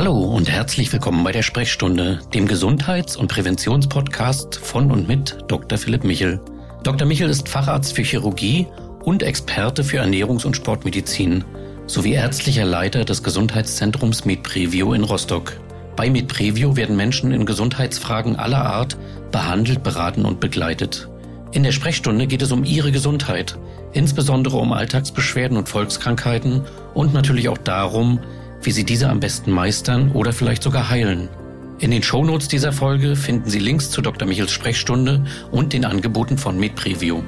Hallo und herzlich willkommen bei der Sprechstunde, dem Gesundheits- und Präventionspodcast von und mit Dr. Philipp Michel. Dr. Michel ist Facharzt für Chirurgie und Experte für Ernährungs- und Sportmedizin sowie ärztlicher Leiter des Gesundheitszentrums MedPrevio in Rostock. Bei MedPrevio werden Menschen in Gesundheitsfragen aller Art behandelt, beraten und begleitet. In der Sprechstunde geht es um Ihre Gesundheit, insbesondere um Alltagsbeschwerden und Volkskrankheiten und natürlich auch darum, wie Sie diese am besten meistern oder vielleicht sogar heilen. In den Shownotes dieser Folge finden Sie Links zu Dr. Michels Sprechstunde und den Angeboten von MedPreview.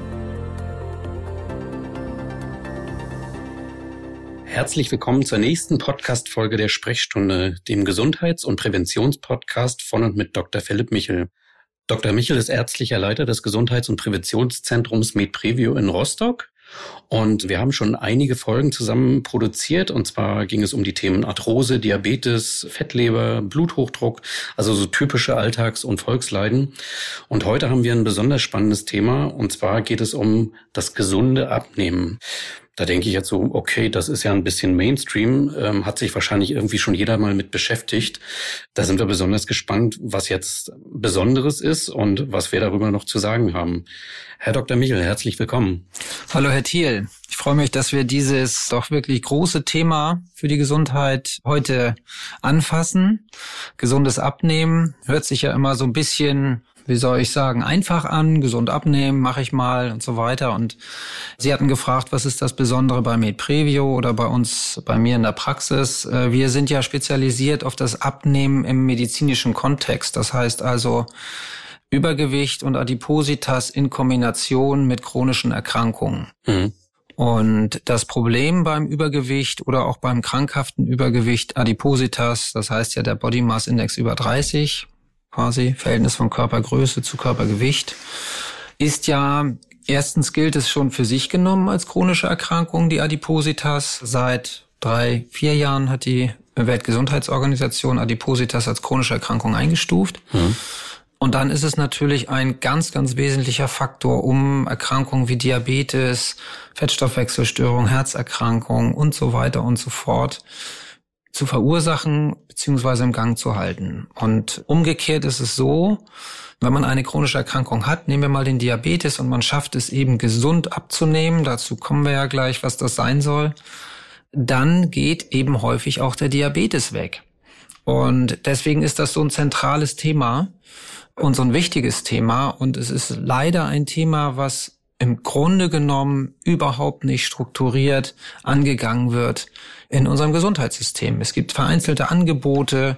Herzlich willkommen zur nächsten Podcast-Folge der Sprechstunde, dem Gesundheits- und Präventionspodcast von und mit Dr. Philipp Michel. Dr. Michel ist ärztlicher Leiter des Gesundheits- und Präventionszentrums MedPreview in Rostock und wir haben schon einige Folgen zusammen produziert. Und zwar ging es um die Themen Arthrose, Diabetes, Fettleber, Bluthochdruck, also so typische Alltags- und Volksleiden. Und heute haben wir ein besonders spannendes Thema. Und zwar geht es um das gesunde Abnehmen. Da denke ich jetzt so, okay, das ist ja ein bisschen Mainstream, ähm, hat sich wahrscheinlich irgendwie schon jeder mal mit beschäftigt. Da sind wir besonders gespannt, was jetzt Besonderes ist und was wir darüber noch zu sagen haben. Herr Dr. Michel, herzlich willkommen. Hallo, Herr Thiel. Ich freue mich, dass wir dieses doch wirklich große Thema für die Gesundheit heute anfassen. Gesundes Abnehmen hört sich ja immer so ein bisschen wie soll ich sagen, einfach an, gesund abnehmen, mache ich mal und so weiter. Und Sie hatten gefragt, was ist das Besondere bei MedPrevio oder bei uns, bei mir in der Praxis. Äh, wir sind ja spezialisiert auf das Abnehmen im medizinischen Kontext. Das heißt also Übergewicht und Adipositas in Kombination mit chronischen Erkrankungen. Mhm. Und das Problem beim Übergewicht oder auch beim krankhaften Übergewicht Adipositas, das heißt ja der Body Mass Index über 30, quasi, Verhältnis von Körpergröße zu Körpergewicht, ist ja Erstens gilt es schon für sich genommen als chronische Erkrankung, die Adipositas. Seit drei, vier Jahren hat die Weltgesundheitsorganisation Adipositas als chronische Erkrankung eingestuft. Mhm. Und dann ist es natürlich ein ganz, ganz wesentlicher Faktor, um Erkrankungen wie Diabetes, Fettstoffwechselstörung, Herzerkrankung und so weiter und so fort zu verursachen beziehungsweise im Gang zu halten. Und umgekehrt ist es so, wenn man eine chronische Erkrankung hat, nehmen wir mal den Diabetes und man schafft es eben gesund abzunehmen, dazu kommen wir ja gleich, was das sein soll, dann geht eben häufig auch der Diabetes weg. Und deswegen ist das so ein zentrales Thema und so ein wichtiges Thema. Und es ist leider ein Thema, was im Grunde genommen überhaupt nicht strukturiert angegangen wird in unserem Gesundheitssystem. Es gibt vereinzelte Angebote,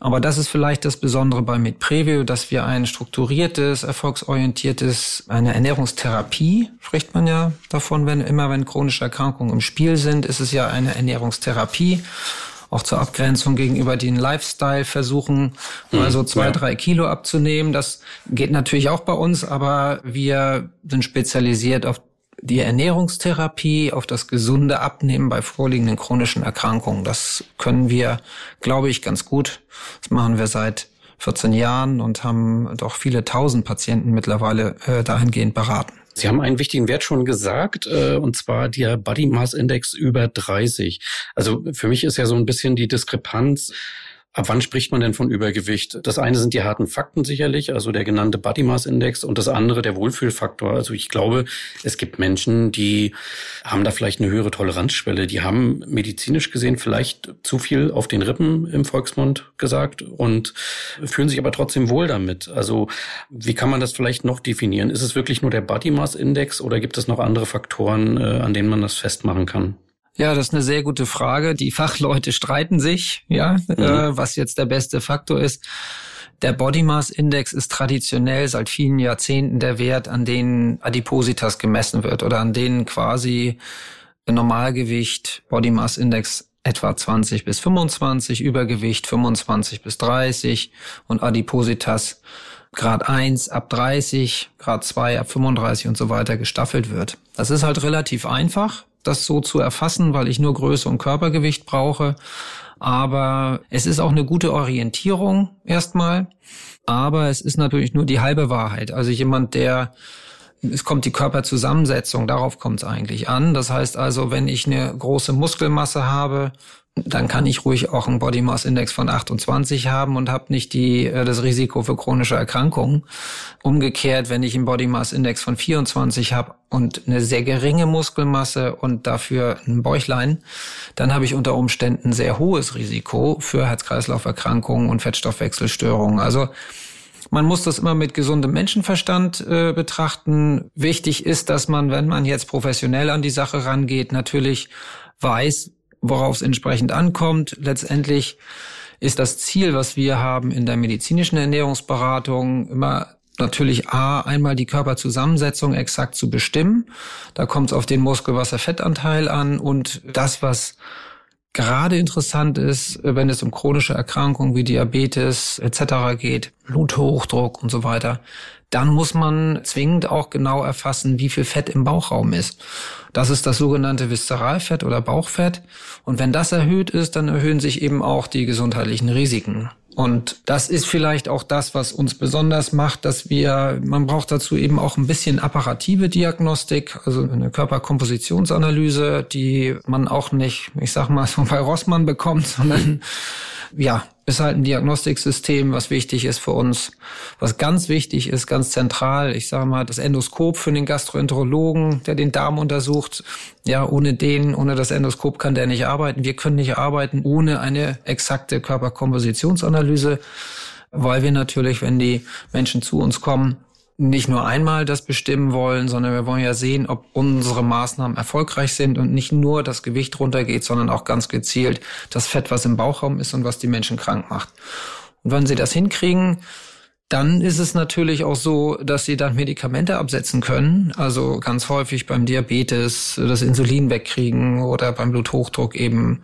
aber das ist vielleicht das Besondere bei MedPrevio, dass wir ein strukturiertes, erfolgsorientiertes, eine Ernährungstherapie, spricht man ja davon, wenn immer wenn chronische Erkrankungen im Spiel sind, ist es ja eine Ernährungstherapie auch zur Abgrenzung gegenüber den Lifestyle versuchen, mal so zwei, ja. drei Kilo abzunehmen. Das geht natürlich auch bei uns, aber wir sind spezialisiert auf die Ernährungstherapie, auf das gesunde Abnehmen bei vorliegenden chronischen Erkrankungen. Das können wir, glaube ich, ganz gut. Das machen wir seit 14 Jahren und haben doch viele tausend Patienten mittlerweile äh, dahingehend beraten. Sie haben einen wichtigen Wert schon gesagt, äh, und zwar der Body Mass Index über 30. Also für mich ist ja so ein bisschen die Diskrepanz Ab wann spricht man denn von Übergewicht? Das eine sind die harten Fakten sicherlich, also der genannte Body Mass Index und das andere der Wohlfühlfaktor. Also ich glaube, es gibt Menschen, die haben da vielleicht eine höhere Toleranzschwelle. Die haben medizinisch gesehen vielleicht zu viel auf den Rippen im Volksmund gesagt und fühlen sich aber trotzdem wohl damit. Also wie kann man das vielleicht noch definieren? Ist es wirklich nur der Body Mass Index oder gibt es noch andere Faktoren, äh, an denen man das festmachen kann? Ja, das ist eine sehr gute Frage. Die Fachleute streiten sich, ja, mhm. äh, was jetzt der beste Faktor ist. Der Body Mass Index ist traditionell seit vielen Jahrzehnten der Wert, an denen Adipositas gemessen wird oder an denen quasi Normalgewicht, Body Mass Index etwa 20 bis 25, Übergewicht 25 bis 30 und Adipositas Grad 1 ab 30, Grad 2 ab 35 und so weiter gestaffelt wird. Das ist halt relativ einfach das so zu erfassen, weil ich nur Größe und Körpergewicht brauche. Aber es ist auch eine gute Orientierung erstmal. Aber es ist natürlich nur die halbe Wahrheit. Also jemand, der es kommt die Körperzusammensetzung, darauf kommt es eigentlich an. Das heißt also, wenn ich eine große Muskelmasse habe, dann kann ich ruhig auch einen Body Mass Index von 28 haben und habe nicht die, äh, das Risiko für chronische Erkrankungen. Umgekehrt, wenn ich einen Body Mass Index von 24 habe und eine sehr geringe Muskelmasse und dafür ein Bäuchlein, dann habe ich unter Umständen sehr hohes Risiko für Herz-Kreislauf-Erkrankungen und Fettstoffwechselstörungen. Also man muss das immer mit gesundem Menschenverstand äh, betrachten. Wichtig ist, dass man, wenn man jetzt professionell an die Sache rangeht, natürlich weiß, worauf es entsprechend ankommt. Letztendlich ist das Ziel, was wir haben in der medizinischen Ernährungsberatung, immer natürlich A, einmal die Körperzusammensetzung exakt zu bestimmen. Da kommt es auf den Muskelwasserfettanteil an und das, was gerade interessant ist, wenn es um chronische Erkrankungen wie Diabetes etc. geht, Bluthochdruck und so weiter, dann muss man zwingend auch genau erfassen, wie viel Fett im Bauchraum ist. Das ist das sogenannte Viszeralfett oder Bauchfett. Und wenn das erhöht ist, dann erhöhen sich eben auch die gesundheitlichen Risiken. Und das ist vielleicht auch das, was uns besonders macht, dass wir, man braucht dazu eben auch ein bisschen apparative Diagnostik, also eine Körperkompositionsanalyse, die man auch nicht, ich sag mal, so bei Rossmann bekommt, sondern ja, ist halt ein Diagnostiksystem, was wichtig ist für uns. Was ganz wichtig ist, ganz zentral, ich sage mal, das Endoskop für den Gastroenterologen, der den Darm untersucht. Ja, ohne den, ohne das Endoskop kann der nicht arbeiten. Wir können nicht arbeiten ohne eine exakte Körperkompositionsanalyse, weil wir natürlich, wenn die Menschen zu uns kommen, nicht nur einmal das bestimmen wollen, sondern wir wollen ja sehen, ob unsere Maßnahmen erfolgreich sind und nicht nur das Gewicht runtergeht, sondern auch ganz gezielt das Fett, was im Bauchraum ist und was die Menschen krank macht. Und wenn sie das hinkriegen, dann ist es natürlich auch so, dass sie dann Medikamente absetzen können. Also ganz häufig beim Diabetes das Insulin wegkriegen oder beim Bluthochdruck eben,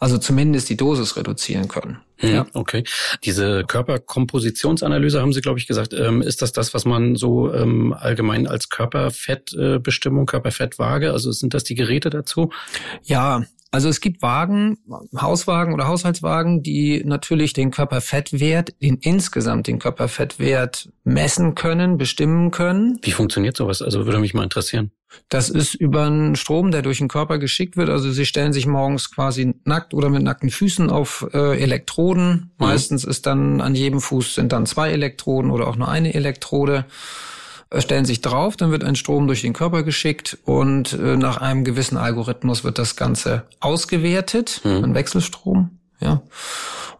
also zumindest die Dosis reduzieren können. Hm, ja. Okay. Diese Körperkompositionsanalyse haben Sie, glaube ich, gesagt. Ähm, ist das das, was man so ähm, allgemein als Körperfettbestimmung, Körperfettwaage, also sind das die Geräte dazu? Ja, also es gibt Wagen, Hauswagen oder Haushaltswagen, die natürlich den Körperfettwert, den insgesamt den Körperfettwert messen können, bestimmen können. Wie funktioniert sowas? Also würde mich mal interessieren. Das ist über einen Strom, der durch den Körper geschickt wird. Also sie stellen sich morgens quasi nackt oder mit nackten Füßen auf äh, Elektroden. Mhm. Meistens ist dann an jedem Fuß sind dann zwei Elektroden oder auch nur eine Elektrode stellen sich drauf, dann wird ein Strom durch den Körper geschickt und äh, nach einem gewissen Algorithmus wird das Ganze ausgewertet, mhm. ein Wechselstrom, ja.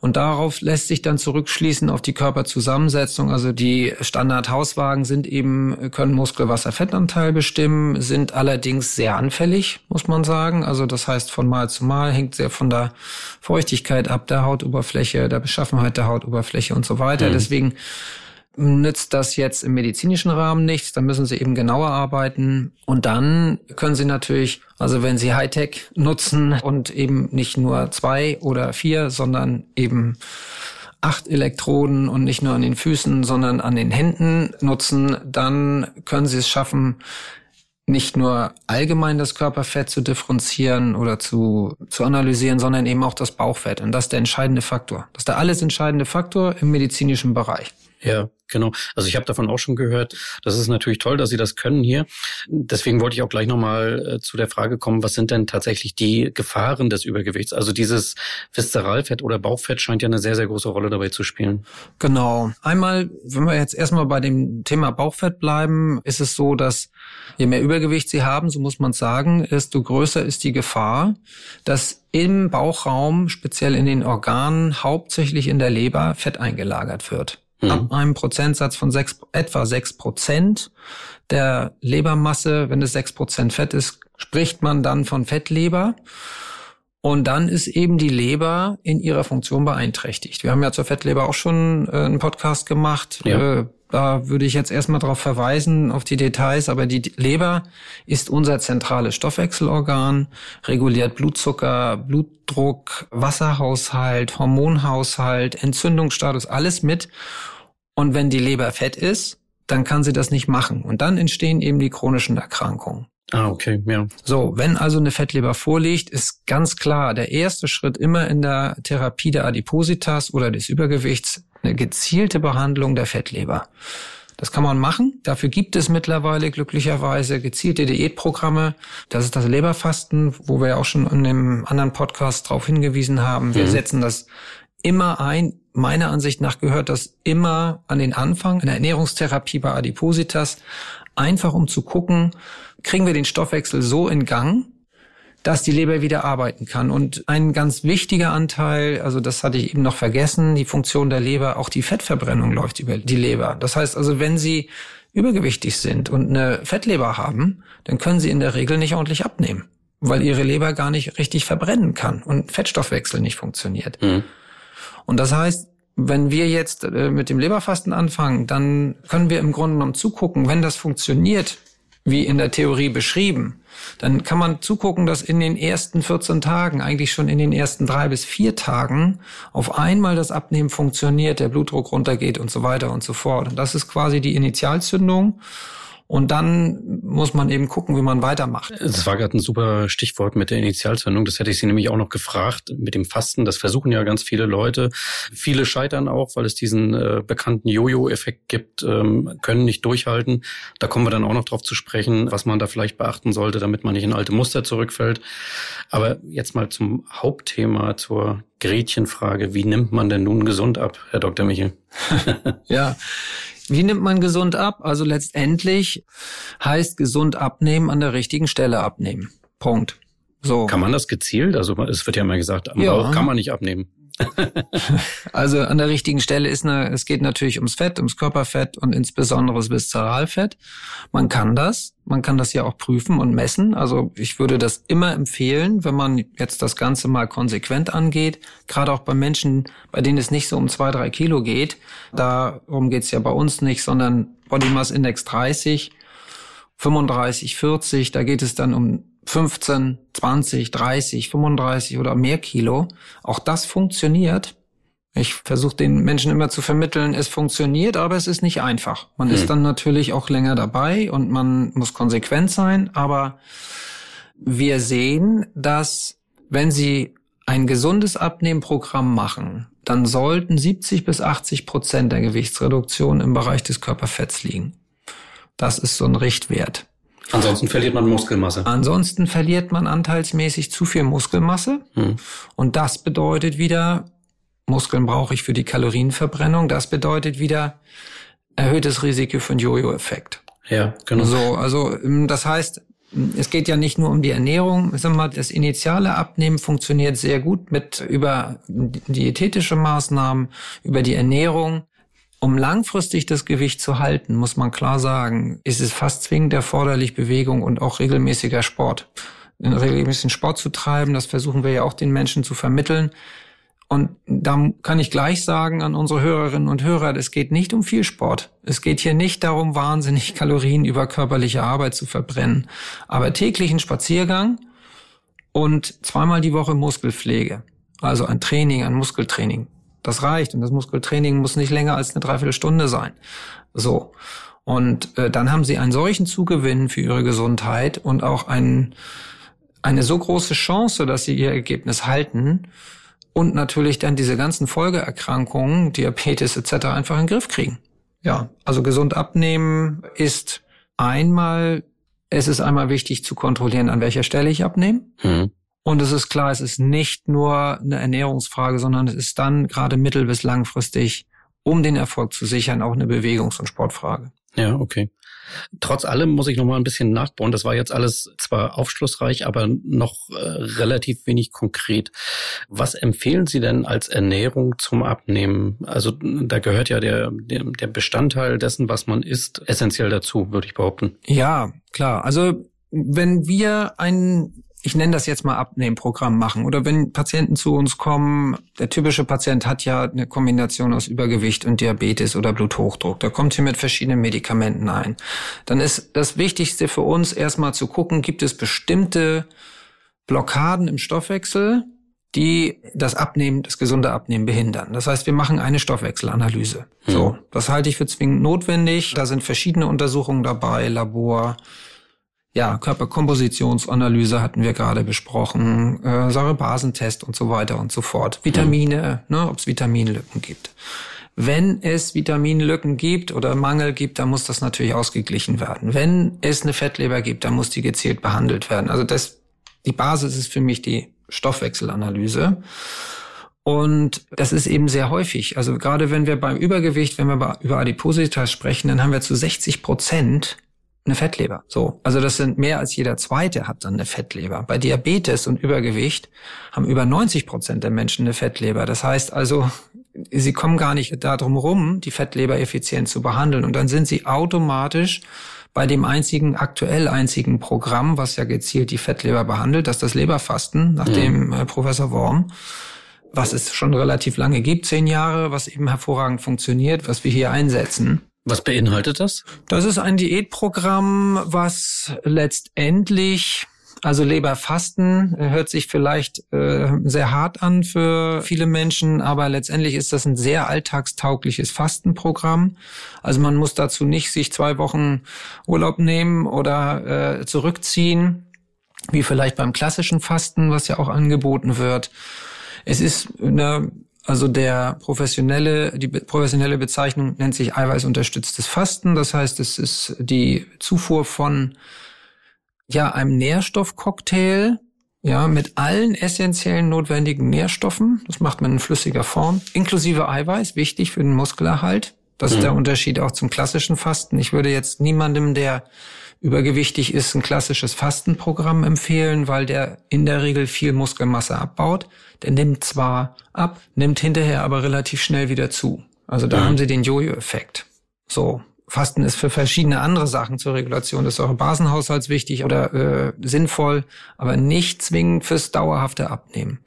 Und darauf lässt sich dann zurückschließen auf die Körperzusammensetzung. Also die Standardhauswagen sind eben, können Muskelwasserfettanteil bestimmen, sind allerdings sehr anfällig, muss man sagen. Also das heißt, von Mal zu Mal hängt sehr von der Feuchtigkeit ab, der Hautoberfläche, der Beschaffenheit der Hautoberfläche und so weiter. Mhm. Deswegen nützt das jetzt im medizinischen Rahmen nichts, dann müssen sie eben genauer arbeiten und dann können sie natürlich, also wenn sie Hightech nutzen und eben nicht nur zwei oder vier, sondern eben acht Elektroden und nicht nur an den Füßen, sondern an den Händen nutzen, dann können sie es schaffen, nicht nur allgemein das Körperfett zu differenzieren oder zu, zu analysieren, sondern eben auch das Bauchfett. Und das ist der entscheidende Faktor. Das ist der alles entscheidende Faktor im medizinischen Bereich. Ja, genau. Also ich habe davon auch schon gehört. Das ist natürlich toll, dass Sie das können hier. Deswegen wollte ich auch gleich nochmal äh, zu der Frage kommen, was sind denn tatsächlich die Gefahren des Übergewichts? Also dieses Viszeralfett oder Bauchfett scheint ja eine sehr, sehr große Rolle dabei zu spielen. Genau. Einmal, wenn wir jetzt erstmal bei dem Thema Bauchfett bleiben, ist es so, dass je mehr Übergewicht Sie haben, so muss man sagen, desto größer ist die Gefahr, dass im Bauchraum, speziell in den Organen, hauptsächlich in der Leber, Fett eingelagert wird mhm. ab einem Prozentsatz von sechs, etwa sechs Prozent der Lebermasse, wenn es sechs Prozent Fett ist, spricht man dann von Fettleber. Und dann ist eben die Leber in ihrer Funktion beeinträchtigt. Wir haben ja zur Fettleber auch schon äh, einen Podcast gemacht. Ja. Äh, da würde ich jetzt erstmal darauf verweisen, auf die Details, aber die Leber ist unser zentrales Stoffwechselorgan, reguliert Blutzucker, Blutdruck, Wasserhaushalt, Hormonhaushalt, Entzündungsstatus, alles mit. Und wenn die Leber fett ist, dann kann sie das nicht machen. Und dann entstehen eben die chronischen Erkrankungen. Ah, okay, ja. So, wenn also eine Fettleber vorliegt, ist ganz klar der erste Schritt immer in der Therapie der Adipositas oder des Übergewichts eine gezielte Behandlung der Fettleber. Das kann man machen. Dafür gibt es mittlerweile glücklicherweise gezielte Diätprogramme. Das ist das Leberfasten, wo wir ja auch schon in dem anderen Podcast darauf hingewiesen haben. Wir mhm. setzen das immer ein. Meiner Ansicht nach gehört das immer an den Anfang in der Ernährungstherapie bei Adipositas. Einfach um zu gucken, kriegen wir den Stoffwechsel so in Gang, dass die Leber wieder arbeiten kann. Und ein ganz wichtiger Anteil, also das hatte ich eben noch vergessen, die Funktion der Leber, auch die Fettverbrennung läuft über die Leber. Das heißt also, wenn Sie übergewichtig sind und eine Fettleber haben, dann können Sie in der Regel nicht ordentlich abnehmen, weil Ihre Leber gar nicht richtig verbrennen kann und Fettstoffwechsel nicht funktioniert. Mhm. Und das heißt, wenn wir jetzt äh, mit dem Leberfasten anfangen, dann können wir im Grunde genommen zugucken, wenn das funktioniert, wie in der Theorie beschrieben, dann kann man zugucken, dass in den ersten 14 Tagen, eigentlich schon in den ersten drei bis vier Tagen, auf einmal das Abnehmen funktioniert, der Blutdruck runtergeht und so weiter und so fort. Und das ist quasi die Initialzündung. Und dann muss man eben gucken, wie man weitermacht. Das war gerade ein super Stichwort mit der Initialzündung. Das hätte ich Sie nämlich auch noch gefragt mit dem Fasten. Das versuchen ja ganz viele Leute. Viele scheitern auch, weil es diesen äh, bekannten Jojo-Effekt gibt, ähm, können nicht durchhalten. Da kommen wir dann auch noch drauf zu sprechen, was man da vielleicht beachten sollte, damit man nicht in alte Muster zurückfällt. Aber jetzt mal zum Hauptthema, zur Gretchenfrage. Wie nimmt man denn nun gesund ab, Herr Dr. Michel? ja, wie nimmt man gesund ab? Also letztendlich heißt gesund abnehmen an der richtigen Stelle abnehmen. Punkt. So. Kann man das gezielt? Also es wird ja immer gesagt, am ja. Bauch kann man nicht abnehmen. also an der richtigen Stelle ist eine, es geht natürlich ums Fett, ums Körperfett und insbesondere das Viszeralfett. Man kann das, man kann das ja auch prüfen und messen. Also ich würde das immer empfehlen, wenn man jetzt das Ganze mal konsequent angeht, gerade auch bei Menschen, bei denen es nicht so um zwei, drei Kilo geht. Darum geht's ja bei uns nicht, sondern Body Mass Index 30, 35, 40, da geht es dann um 15, 20, 30, 35 oder mehr Kilo. Auch das funktioniert. Ich versuche den Menschen immer zu vermitteln, es funktioniert, aber es ist nicht einfach. Man hm. ist dann natürlich auch länger dabei und man muss konsequent sein, aber wir sehen, dass wenn Sie ein gesundes Abnehmprogramm machen, dann sollten 70 bis 80 Prozent der Gewichtsreduktion im Bereich des Körperfetts liegen. Das ist so ein Richtwert. Ansonsten verliert man Muskelmasse. Ansonsten verliert man anteilsmäßig zu viel Muskelmasse. Hm. Und das bedeutet wieder, Muskeln brauche ich für die Kalorienverbrennung. Das bedeutet wieder erhöhtes Risiko für einen Jojo-Effekt. Ja, genau. So, also ähm, das heißt, es geht ja nicht nur um die Ernährung. Sagen wir mal, das initiale Abnehmen funktioniert sehr gut mit über diätetische Maßnahmen, über die Ernährung. Um langfristig das Gewicht zu halten, muss man klar sagen, ist es fast zwingend erforderlich Bewegung und auch regelmäßiger Sport. Regelmäßigen Sport zu treiben, das versuchen wir ja auch den Menschen zu vermitteln. Und da kann ich gleich sagen an unsere Hörerinnen und Hörer, es geht nicht um viel Sport. Es geht hier nicht darum, wahnsinnig Kalorien über körperliche Arbeit zu verbrennen. Aber täglichen Spaziergang und zweimal die Woche Muskelpflege. Also ein Training, ein Muskeltraining. Das reicht. Und das Muskeltraining muss nicht länger als eine Dreiviertelstunde sein. So. Und äh, dann haben sie einen solchen Zugewinn für ihre Gesundheit und auch ein, eine so große Chance, dass sie ihr Ergebnis halten und natürlich dann diese ganzen Folgeerkrankungen, Diabetes etc. einfach in den Griff kriegen. Ja, also gesund abnehmen ist einmal, es ist einmal wichtig zu kontrollieren, an welcher Stelle ich abnehme. Mhm. Und es ist klar, es ist nicht nur eine Ernährungsfrage, sondern es ist dann gerade mittel- bis langfristig, um den Erfolg zu sichern, auch eine Bewegungs- und Sportfrage. Ja, okay. Trotz allem muss ich noch mal ein bisschen nachbauen. Das war jetzt alles zwar aufschlussreich, aber noch äh, relativ wenig konkret. Was empfehlen Sie denn als Ernährung zum Abnehmen? Also da gehört ja der, der, der Bestandteil dessen, was man isst, essentiell dazu, würde ich behaupten. Ja, klar. Also wenn wir ein ich nenne das jetzt mal Abnehmprogramm machen. Oder wenn Patienten zu uns kommen, der typische Patient hat ja eine Kombination aus Übergewicht und Diabetes oder Bluthochdruck. Der kommt hier mit verschiedenen Medikamenten ein. Dann ist das Wichtigste für uns erstmal zu gucken, gibt es bestimmte Blockaden im Stoffwechsel, die das Abnehmen, das gesunde Abnehmen behindern. Das heißt, wir machen eine Stoffwechselanalyse. Mhm. So, das halte ich für zwingend notwendig. Da sind verschiedene Untersuchungen dabei, Labor, ja, Körperkompositionsanalyse hatten wir gerade besprochen, äh, Säurebasentest und so weiter und so fort. Vitamine, ne, ob es Vitaminlücken gibt. Wenn es Vitaminlücken gibt oder Mangel gibt, dann muss das natürlich ausgeglichen werden. Wenn es eine Fettleber gibt, dann muss die gezielt behandelt werden. Also das, die Basis ist für mich die Stoffwechselanalyse. Und das ist eben sehr häufig. Also gerade wenn wir beim Übergewicht, wenn wir über Adipositas sprechen, dann haben wir zu 60 Prozent eine Fettleber. So. Also das sind mehr als jeder zweite hat dann eine Fettleber. Bei Diabetes und Übergewicht haben über 90 Prozent der Menschen eine Fettleber. Das heißt also, sie kommen gar nicht darum rum, die Fettleber effizient zu behandeln. Und dann sind sie automatisch bei dem einzigen, aktuell einzigen Programm, was ja gezielt die Fettleber behandelt, das ist das Leberfasten, nach mhm. dem äh, Professor Worm, was es schon relativ lange gibt, zehn Jahre, was eben hervorragend funktioniert, was wir hier einsetzen. Was beinhaltet das? Das ist ein Diätprogramm, was letztendlich also Leberfasten äh, hört sich vielleicht äh, sehr hart an für viele Menschen, aber letztendlich ist das ein sehr alltagstaugliches Fastenprogramm. Also man muss dazu nicht sich zwei Wochen Urlaub nehmen oder äh, zurückziehen, wie vielleicht beim klassischen Fasten, was ja auch angeboten wird. Es ist eine also der professionelle, die professionelle Bezeichnung nennt sich eiweißunterstütztes Fasten. Das heißt, es ist die Zufuhr von ja einem Nährstoffcocktail, ja, mit allen essentiellen notwendigen Nährstoffen. Das macht man in flüssiger Form, inklusive Eiweiß, wichtig für den Muskelerhalt. Das mhm. ist der Unterschied auch zum klassischen Fasten. Ich würde jetzt niemandem, der übergewichtig ist, ein klassisches Fastenprogramm empfehlen, weil der in der Regel viel Muskelmasse abbaut. Der nimmt zwar ab, nimmt hinterher aber relativ schnell wieder zu. Also da mhm. haben Sie den Jojo-Effekt. So. Fasten ist für verschiedene andere Sachen zur Regulation des Säurebasenhaushalts wichtig oder äh, sinnvoll, aber nicht zwingend fürs dauerhafte Abnehmen.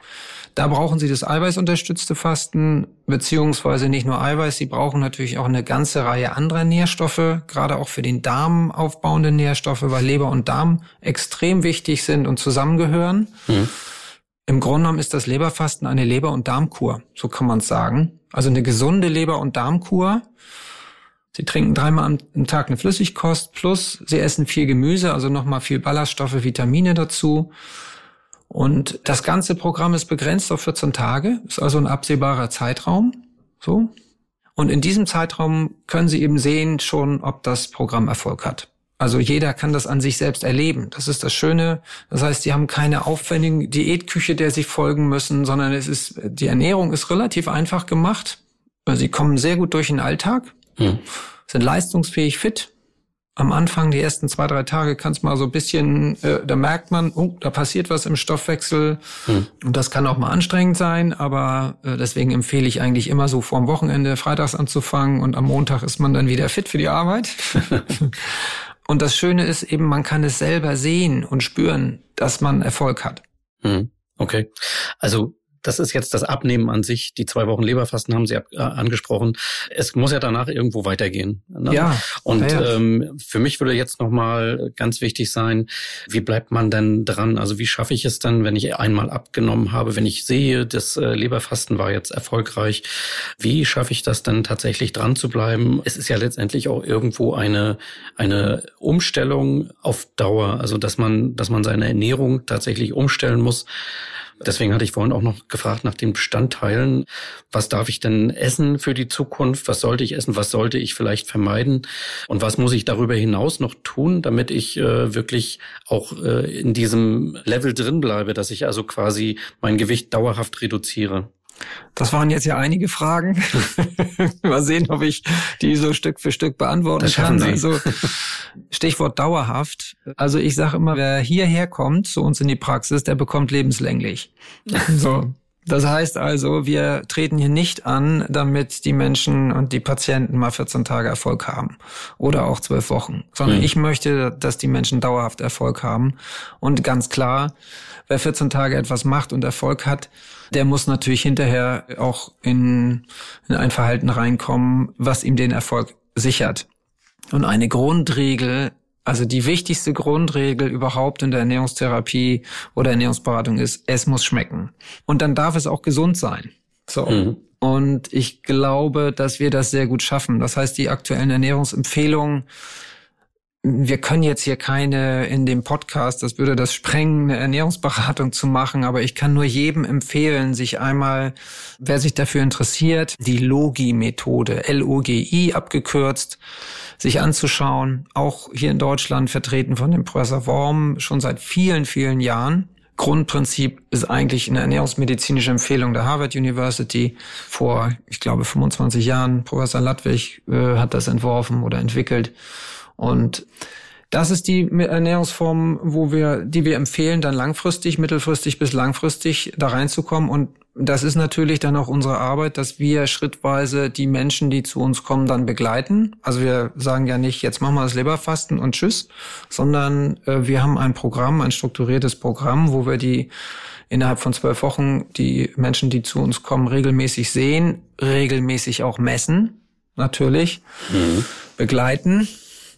Da brauchen Sie das eiweißunterstützte Fasten, beziehungsweise nicht nur Eiweiß, Sie brauchen natürlich auch eine ganze Reihe anderer Nährstoffe, gerade auch für den Darm aufbauende Nährstoffe, weil Leber und Darm extrem wichtig sind und zusammengehören. Mhm. Im Grunde genommen ist das Leberfasten eine Leber- und Darmkur, so kann man es sagen. Also eine gesunde Leber- und Darmkur. Sie trinken dreimal am Tag eine Flüssigkost, plus Sie essen viel Gemüse, also nochmal viel Ballaststoffe, Vitamine dazu. Und das ganze Programm ist begrenzt auf 14 Tage, ist also ein absehbarer Zeitraum. So. Und in diesem Zeitraum können Sie eben sehen schon, ob das Programm Erfolg hat. Also jeder kann das an sich selbst erleben. Das ist das Schöne. Das heißt, Sie haben keine aufwendigen Diätküche, der Sie folgen müssen, sondern es ist, die Ernährung ist relativ einfach gemacht. Sie kommen sehr gut durch den Alltag, hm. sind leistungsfähig fit, am Anfang, die ersten zwei, drei Tage, kann es mal so ein bisschen, äh, da merkt man, oh, da passiert was im Stoffwechsel. Hm. Und das kann auch mal anstrengend sein, aber äh, deswegen empfehle ich eigentlich immer so vorm Wochenende freitags anzufangen und am Montag ist man dann wieder fit für die Arbeit. und das Schöne ist eben, man kann es selber sehen und spüren, dass man Erfolg hat. Hm. Okay. Also das ist jetzt das Abnehmen an sich. Die zwei Wochen Leberfasten haben Sie äh, angesprochen. Es muss ja danach irgendwo weitergehen. Ne? Ja. Und ja, ja. Ähm, für mich würde jetzt nochmal ganz wichtig sein, wie bleibt man denn dran? Also wie schaffe ich es dann, wenn ich einmal abgenommen habe, wenn ich sehe, das äh, Leberfasten war jetzt erfolgreich, wie schaffe ich das dann tatsächlich dran zu bleiben? Es ist ja letztendlich auch irgendwo eine, eine Umstellung auf Dauer. Also dass man, dass man seine Ernährung tatsächlich umstellen muss Deswegen hatte ich vorhin auch noch gefragt nach den Bestandteilen. Was darf ich denn essen für die Zukunft? Was sollte ich essen? Was sollte ich vielleicht vermeiden? Und was muss ich darüber hinaus noch tun, damit ich äh, wirklich auch äh, in diesem Level drin bleibe, dass ich also quasi mein Gewicht dauerhaft reduziere? Das waren jetzt ja einige Fragen. Mal sehen, ob ich die so Stück für Stück beantworten kann. Sie. Also Stichwort dauerhaft. Also ich sage immer, wer hierher kommt zu uns in die Praxis, der bekommt lebenslänglich. So. Das heißt also, wir treten hier nicht an, damit die Menschen und die Patienten mal 14 Tage Erfolg haben oder auch 12 Wochen, sondern mhm. ich möchte, dass die Menschen dauerhaft Erfolg haben. Und ganz klar, wer 14 Tage etwas macht und Erfolg hat, der muss natürlich hinterher auch in, in ein Verhalten reinkommen, was ihm den Erfolg sichert. Und eine Grundregel also die wichtigste Grundregel überhaupt in der Ernährungstherapie oder Ernährungsberatung ist, es muss schmecken. Und dann darf es auch gesund sein. So. Mhm. Und ich glaube, dass wir das sehr gut schaffen. Das heißt, die aktuellen Ernährungsempfehlungen wir können jetzt hier keine in dem Podcast, das würde das sprengen, eine Ernährungsberatung zu machen, aber ich kann nur jedem empfehlen, sich einmal, wer sich dafür interessiert, die Logi-Methode, L-O-G-I abgekürzt, sich anzuschauen, auch hier in Deutschland vertreten von dem Professor Worm schon seit vielen, vielen Jahren. Grundprinzip ist eigentlich eine ernährungsmedizinische Empfehlung der Harvard University. Vor, ich glaube, 25 Jahren, Professor Ludwig äh, hat das entworfen oder entwickelt. Und das ist die Ernährungsform, wo wir, die wir empfehlen, dann langfristig, mittelfristig bis langfristig da reinzukommen. Und das ist natürlich dann auch unsere Arbeit, dass wir schrittweise die Menschen, die zu uns kommen, dann begleiten. Also wir sagen ja nicht, jetzt machen wir das Leberfasten und tschüss, sondern äh, wir haben ein Programm, ein strukturiertes Programm, wo wir die innerhalb von zwölf Wochen die Menschen, die zu uns kommen, regelmäßig sehen, regelmäßig auch messen, natürlich, mhm. begleiten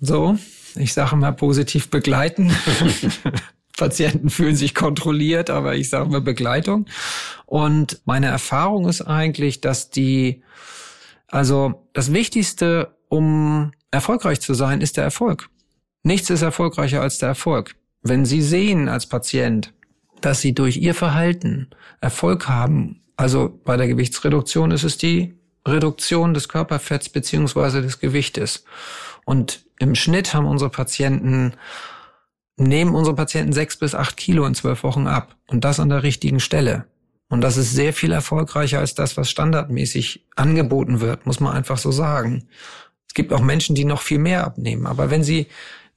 so, ich sage mal positiv begleiten. Patienten fühlen sich kontrolliert, aber ich sage mal Begleitung. Und meine Erfahrung ist eigentlich, dass die, also das Wichtigste, um erfolgreich zu sein, ist der Erfolg. Nichts ist erfolgreicher als der Erfolg. Wenn Sie sehen als Patient, dass Sie durch Ihr Verhalten Erfolg haben, also bei der Gewichtsreduktion ist es die Reduktion des Körperfetts beziehungsweise des Gewichtes. Und im Schnitt haben unsere Patienten, nehmen unsere Patienten sechs bis acht Kilo in zwölf Wochen ab. Und das an der richtigen Stelle. Und das ist sehr viel erfolgreicher als das, was standardmäßig angeboten wird, muss man einfach so sagen. Es gibt auch Menschen, die noch viel mehr abnehmen. Aber wenn sie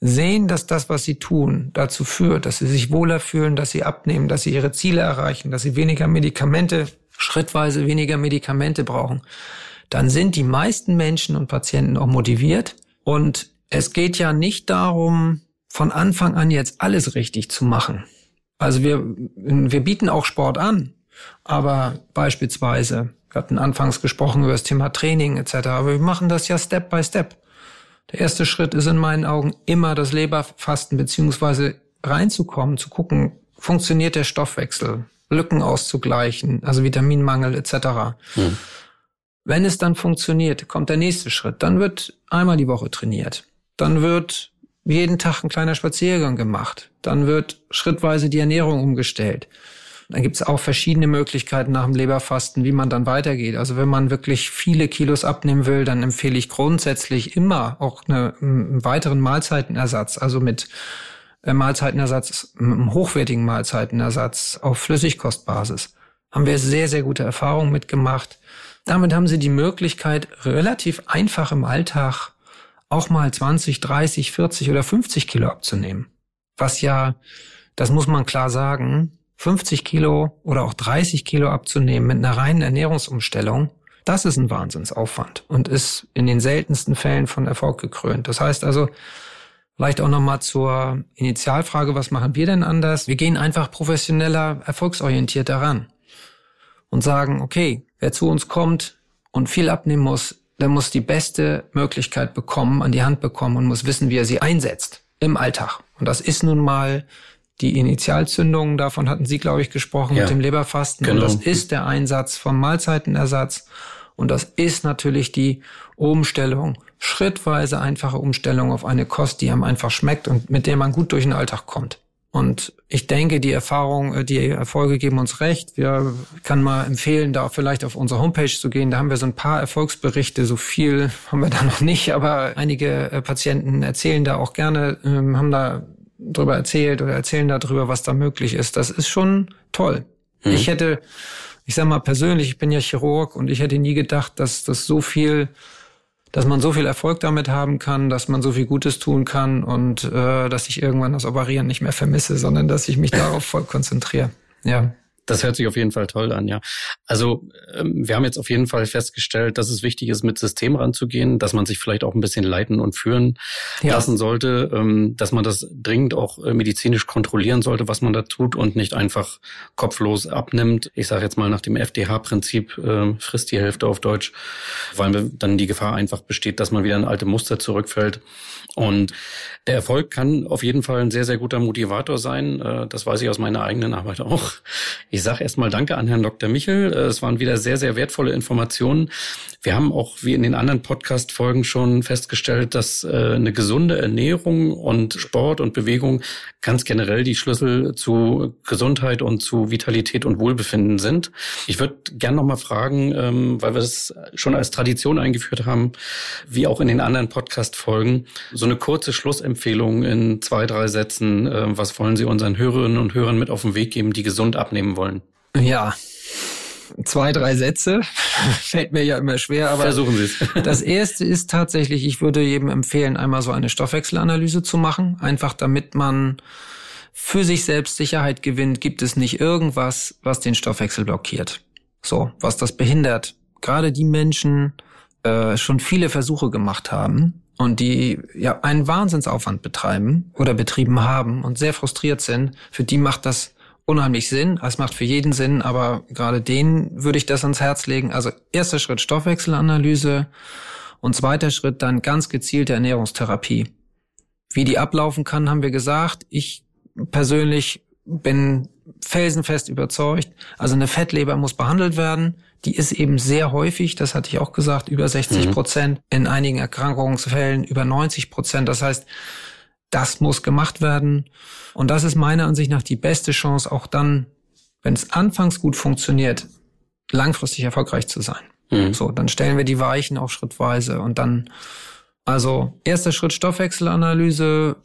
sehen, dass das, was sie tun, dazu führt, dass sie sich wohler fühlen, dass sie abnehmen, dass sie ihre Ziele erreichen, dass sie weniger Medikamente, schrittweise weniger Medikamente brauchen, dann sind die meisten Menschen und Patienten auch motiviert und es geht ja nicht darum, von Anfang an jetzt alles richtig zu machen. Also wir, wir bieten auch Sport an, aber beispielsweise, wir hatten anfangs gesprochen über das Thema Training etc., aber wir machen das ja Step by Step. Der erste Schritt ist in meinen Augen immer das Leberfasten beziehungsweise reinzukommen, zu gucken, funktioniert der Stoffwechsel, Lücken auszugleichen, also Vitaminmangel etc. Hm. Wenn es dann funktioniert, kommt der nächste Schritt. Dann wird einmal die Woche trainiert. Dann wird jeden Tag ein kleiner Spaziergang gemacht. Dann wird schrittweise die Ernährung umgestellt. Dann gibt es auch verschiedene Möglichkeiten nach dem Leberfasten, wie man dann weitergeht. Also wenn man wirklich viele Kilos abnehmen will, dann empfehle ich grundsätzlich immer auch eine, einen weiteren Mahlzeitenersatz, also mit äh, Mahlzeitenersatz, einem hochwertigen Mahlzeitenersatz auf Flüssigkostbasis. Haben wir sehr, sehr gute Erfahrungen mitgemacht. Damit haben Sie die Möglichkeit, relativ einfach im Alltag auch mal 20, 30, 40 oder 50 Kilo abzunehmen. Was ja, das muss man klar sagen, 50 Kilo oder auch 30 Kilo abzunehmen mit einer reinen Ernährungsumstellung, das ist ein Wahnsinnsaufwand und ist in den seltensten Fällen von Erfolg gekrönt. Das heißt also, vielleicht auch nochmal zur Initialfrage, was machen wir denn anders? Wir gehen einfach professioneller, erfolgsorientiert daran und sagen, okay, wer zu uns kommt und viel abnehmen muss, der muss die beste Möglichkeit bekommen, an die Hand bekommen und muss wissen, wie er sie einsetzt im Alltag. Und das ist nun mal die Initialzündung, davon hatten Sie, glaube ich, gesprochen ja, mit dem Leberfasten. Genau. Und das ist der Einsatz vom Mahlzeitenersatz. Und das ist natürlich die Umstellung, schrittweise einfache Umstellung auf eine Kost, die einem einfach schmeckt und mit der man gut durch den Alltag kommt. Und ich denke, die Erfahrung, äh, die Erfolge geben uns recht. Wir kann mal empfehlen, da vielleicht auf unsere Homepage zu gehen. Da haben wir so ein paar Erfolgsberichte. So viel haben wir da noch nicht, aber einige äh, Patienten erzählen da auch gerne, ähm, haben da drüber erzählt oder erzählen darüber, was da möglich ist. Das ist schon toll. Mhm. Ich hätte, ich sag mal persönlich, ich bin ja Chirurg und ich hätte nie gedacht, dass das so viel dass man so viel Erfolg damit haben kann, dass man so viel Gutes tun kann und äh, dass ich irgendwann das Operieren nicht mehr vermisse, sondern dass ich mich darauf voll konzentriere. Ja. Das hört sich auf jeden Fall toll an, ja. Also ähm, wir haben jetzt auf jeden Fall festgestellt, dass es wichtig ist, mit System ranzugehen, dass man sich vielleicht auch ein bisschen leiten und führen ja. lassen sollte, ähm, dass man das dringend auch äh, medizinisch kontrollieren sollte, was man da tut und nicht einfach kopflos abnimmt. Ich sage jetzt mal nach dem FDH-Prinzip, äh, frisst die Hälfte auf Deutsch, weil dann die Gefahr einfach besteht, dass man wieder in alte Muster zurückfällt. Und der Erfolg kann auf jeden Fall ein sehr, sehr guter Motivator sein. Äh, das weiß ich aus meiner eigenen Arbeit auch Ich sage erstmal Danke an Herrn Dr. Michel. Äh, es waren wieder sehr, sehr wertvolle Informationen. Wir haben auch wie in den anderen Podcast-Folgen schon festgestellt, dass äh, eine gesunde Ernährung und Sport und Bewegung ganz generell die Schlüssel zu Gesundheit und zu Vitalität und Wohlbefinden sind. Ich würde gerne noch mal fragen, ähm, weil wir das schon als Tradition eingeführt haben, wie auch in den anderen Podcast-Folgen, so eine kurze Schlussempfehlung in zwei, drei Sätzen. Äh, was wollen Sie unseren Hörerinnen und Hörern mit auf den Weg geben, die gesund abnehmen wollen? Ja, zwei, drei Sätze. Fällt mir ja immer schwer, aber versuchen Sie es. das erste ist tatsächlich, ich würde jedem empfehlen, einmal so eine Stoffwechselanalyse zu machen, einfach damit man für sich selbst Sicherheit gewinnt, gibt es nicht irgendwas, was den Stoffwechsel blockiert. So, was das behindert. Gerade die Menschen äh, schon viele Versuche gemacht haben und die ja einen Wahnsinnsaufwand betreiben oder betrieben haben und sehr frustriert sind, für die macht das unheimlich Sinn. Es macht für jeden Sinn, aber gerade denen würde ich das ans Herz legen. Also erster Schritt Stoffwechselanalyse und zweiter Schritt dann ganz gezielte Ernährungstherapie. Wie die ablaufen kann, haben wir gesagt. Ich persönlich bin felsenfest überzeugt. Also eine Fettleber muss behandelt werden. Die ist eben sehr häufig, das hatte ich auch gesagt, über 60 mhm. Prozent, mhm. in einigen Erkrankungsfällen über 90 Prozent. Das heißt, das muss gemacht werden. Und das ist meiner Ansicht nach die beste Chance, auch dann, wenn es anfangs gut funktioniert, langfristig erfolgreich zu sein. Mhm. So, dann stellen wir die Weichen auch schrittweise und dann, also erster Schritt Stoffwechselanalyse,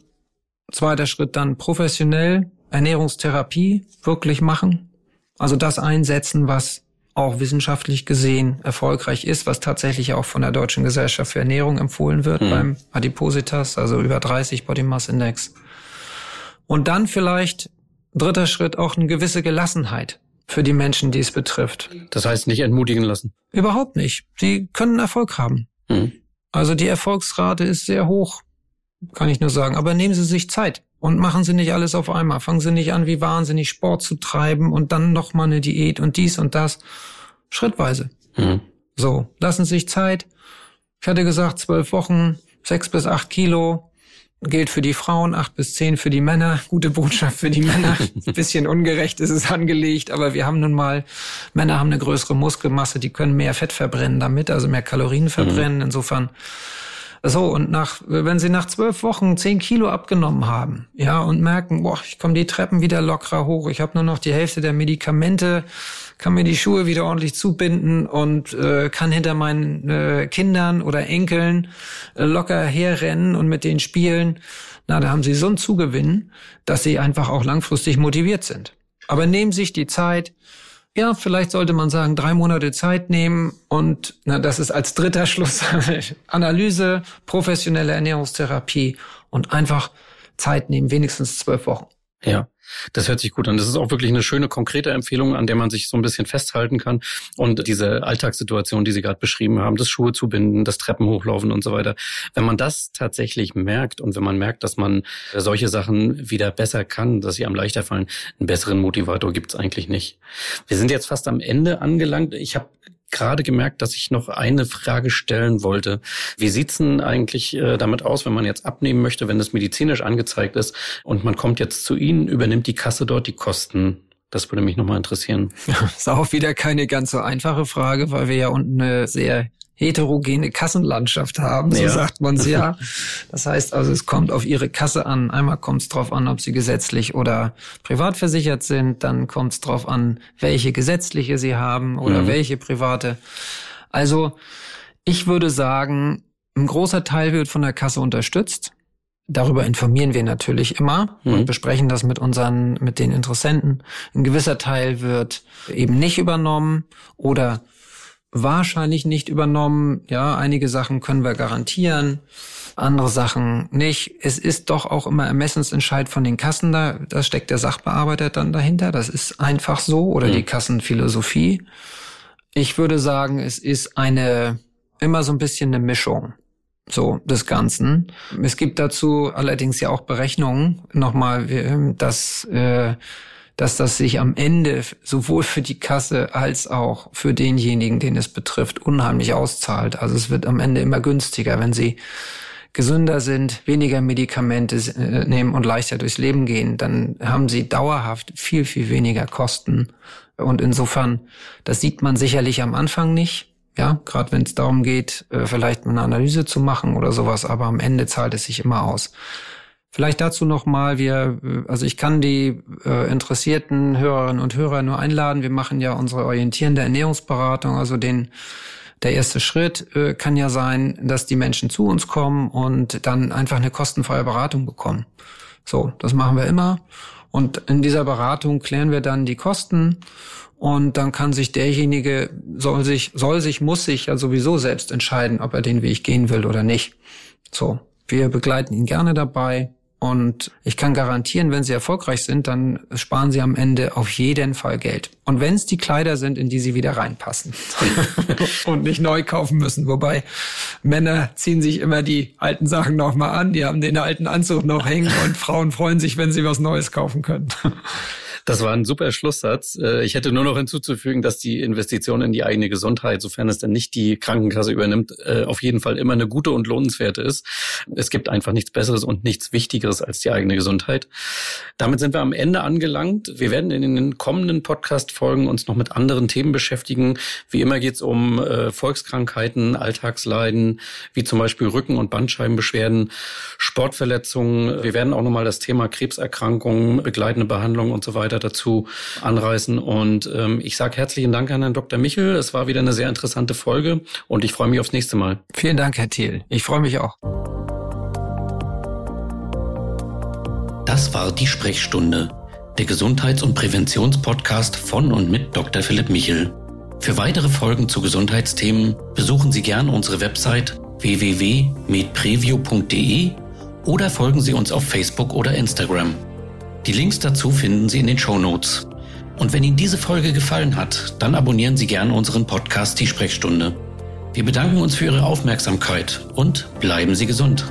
zweiter Schritt dann professionell Ernährungstherapie wirklich machen. Also das einsetzen, was auch wissenschaftlich gesehen erfolgreich ist, was tatsächlich auch von der Deutschen Gesellschaft für Ernährung empfohlen wird mhm. beim Adipositas, also über 30 Body Mass Index. Und dann vielleicht dritter Schritt auch eine gewisse Gelassenheit für die Menschen, die es betrifft. Das heißt nicht entmutigen lassen. Überhaupt nicht. Sie können Erfolg haben. Mhm. Also die Erfolgsrate ist sehr hoch, kann ich nur sagen. Aber nehmen Sie sich Zeit und machen Sie nicht alles auf einmal. Fangen Sie nicht an, wie wahnsinnig Sport zu treiben und dann nochmal eine Diät und dies und das. Schrittweise. Mhm. So, lassen Sie sich Zeit. Ich hatte gesagt, zwölf Wochen, sechs bis acht Kilo. Gilt für die Frauen, acht bis zehn für die Männer. Gute Botschaft für die Männer. Ein bisschen ungerecht ist es angelegt, aber wir haben nun mal, Männer haben eine größere Muskelmasse, die können mehr Fett verbrennen damit, also mehr Kalorien verbrennen. Mhm. Insofern so, und nach, wenn sie nach zwölf Wochen zehn Kilo abgenommen haben, ja, und merken, boah, ich komme die Treppen wieder lockerer hoch, ich habe nur noch die Hälfte der Medikamente, kann mir die Schuhe wieder ordentlich zubinden und äh, kann hinter meinen äh, Kindern oder Enkeln äh, locker herrennen und mit denen spielen, na, da haben sie so einen Zugewinn, dass sie einfach auch langfristig motiviert sind. Aber nehmen sich die Zeit, ja, vielleicht sollte man sagen, drei Monate Zeit nehmen und na, das ist als dritter Schluss Analyse, professionelle Ernährungstherapie und einfach Zeit nehmen, wenigstens zwölf Wochen. Ja, das hört sich gut an. Das ist auch wirklich eine schöne, konkrete Empfehlung, an der man sich so ein bisschen festhalten kann. Und diese Alltagssituation, die Sie gerade beschrieben haben, das Schuhe zubinden, das Treppen hochlaufen und so weiter. Wenn man das tatsächlich merkt und wenn man merkt, dass man solche Sachen wieder besser kann, dass sie einem leichter fallen, einen besseren Motivator gibt's eigentlich nicht. Wir sind jetzt fast am Ende angelangt. Ich habe gerade gemerkt, dass ich noch eine Frage stellen wollte. Wie sieht's denn eigentlich äh, damit aus, wenn man jetzt abnehmen möchte, wenn das medizinisch angezeigt ist und man kommt jetzt zu Ihnen, übernimmt die Kasse dort die Kosten? Das würde mich nochmal interessieren. Das ist auch wieder keine ganz so einfache Frage, weil wir ja unten eine sehr heterogene Kassenlandschaft haben, so ja. sagt man es ja. Das heißt also, es kommt auf ihre Kasse an. Einmal kommt es drauf an, ob sie gesetzlich oder privat versichert sind. Dann kommt es drauf an, welche gesetzliche sie haben oder mhm. welche private. Also ich würde sagen, ein großer Teil wird von der Kasse unterstützt. Darüber informieren wir natürlich immer mhm. und besprechen das mit unseren, mit den Interessenten. Ein gewisser Teil wird eben nicht übernommen oder wahrscheinlich nicht übernommen. Ja, einige Sachen können wir garantieren, andere Sachen nicht. Es ist doch auch immer Ermessensentscheid von den Kassen da. Da steckt der Sachbearbeiter dann dahinter. Das ist einfach so oder mhm. die Kassenphilosophie. Ich würde sagen, es ist eine immer so ein bisschen eine Mischung so des Ganzen. Es gibt dazu allerdings ja auch Berechnungen nochmal, dass äh, dass das sich am Ende sowohl für die Kasse als auch für denjenigen, den es betrifft, unheimlich auszahlt. Also es wird am Ende immer günstiger, wenn Sie gesünder sind, weniger Medikamente äh, nehmen und leichter durchs Leben gehen, dann haben sie dauerhaft viel, viel weniger Kosten. Und insofern, das sieht man sicherlich am Anfang nicht. Ja, gerade wenn es darum geht, äh, vielleicht eine Analyse zu machen oder sowas, aber am Ende zahlt es sich immer aus. Vielleicht dazu nochmal, wir, äh, also ich kann die äh, interessierten Hörerinnen und Hörer nur einladen. Wir machen ja unsere orientierende Ernährungsberatung, also den der erste Schritt äh, kann ja sein, dass die Menschen zu uns kommen und dann einfach eine kostenfreie Beratung bekommen. So, das machen wir immer. Und in dieser Beratung klären wir dann die Kosten und dann kann sich derjenige, soll sich, soll sich, muss sich ja sowieso selbst entscheiden, ob er den Weg gehen will oder nicht. So, wir begleiten ihn gerne dabei. Und ich kann garantieren, wenn Sie erfolgreich sind, dann sparen Sie am Ende auf jeden Fall Geld. Und wenn es die Kleider sind, in die Sie wieder reinpassen und nicht neu kaufen müssen. Wobei Männer ziehen sich immer die alten Sachen nochmal an, die haben den alten Anzug noch hängen und Frauen freuen sich, wenn sie was Neues kaufen können. Das war ein super Schlusssatz. Äh, ich hätte nur noch hinzuzufügen, dass die Investition in die eigene Gesundheit, sofern es dann nicht die Krankenkasse übernimmt, äh, auf jeden Fall immer eine gute und lohnenswerte ist. Es gibt einfach nichts Besseres und nichts Wichtigeres als die eigene Gesundheit. Damit sind wir am Ende angelangt. Wir werden in den kommenden Podcast-Folgen uns noch mit anderen Themen beschäftigen. Wie immer geht es um äh, Volkskrankheiten, Alltagsleiden, wie zum Beispiel Rücken- und Bandscheibenbeschwerden, Sportverletzungen. Wir werden auch nochmal das Thema Krebserkrankungen, begleitende Behandlung und so weiter weiter dazu anreißen. Und ähm, ich sage herzlichen Dank an Herrn Dr. Michel. Es war wieder eine sehr interessante Folge und ich freue mich aufs nächste Mal. Vielen Dank, Herr Thiel. Ich freue mich auch. Das war die Sprechstunde, der Gesundheits- und Präventionspodcast von und mit Dr. Philipp Michel. Für weitere Folgen zu Gesundheitsthemen besuchen Sie gern unsere Website www.medpreview.de oder folgen Sie uns auf Facebook oder Instagram. Die Links dazu finden Sie in den Show Notes. Und wenn Ihnen diese Folge gefallen hat, dann abonnieren Sie gerne unseren Podcast Die Sprechstunde. Wir bedanken uns für Ihre Aufmerksamkeit und bleiben Sie gesund.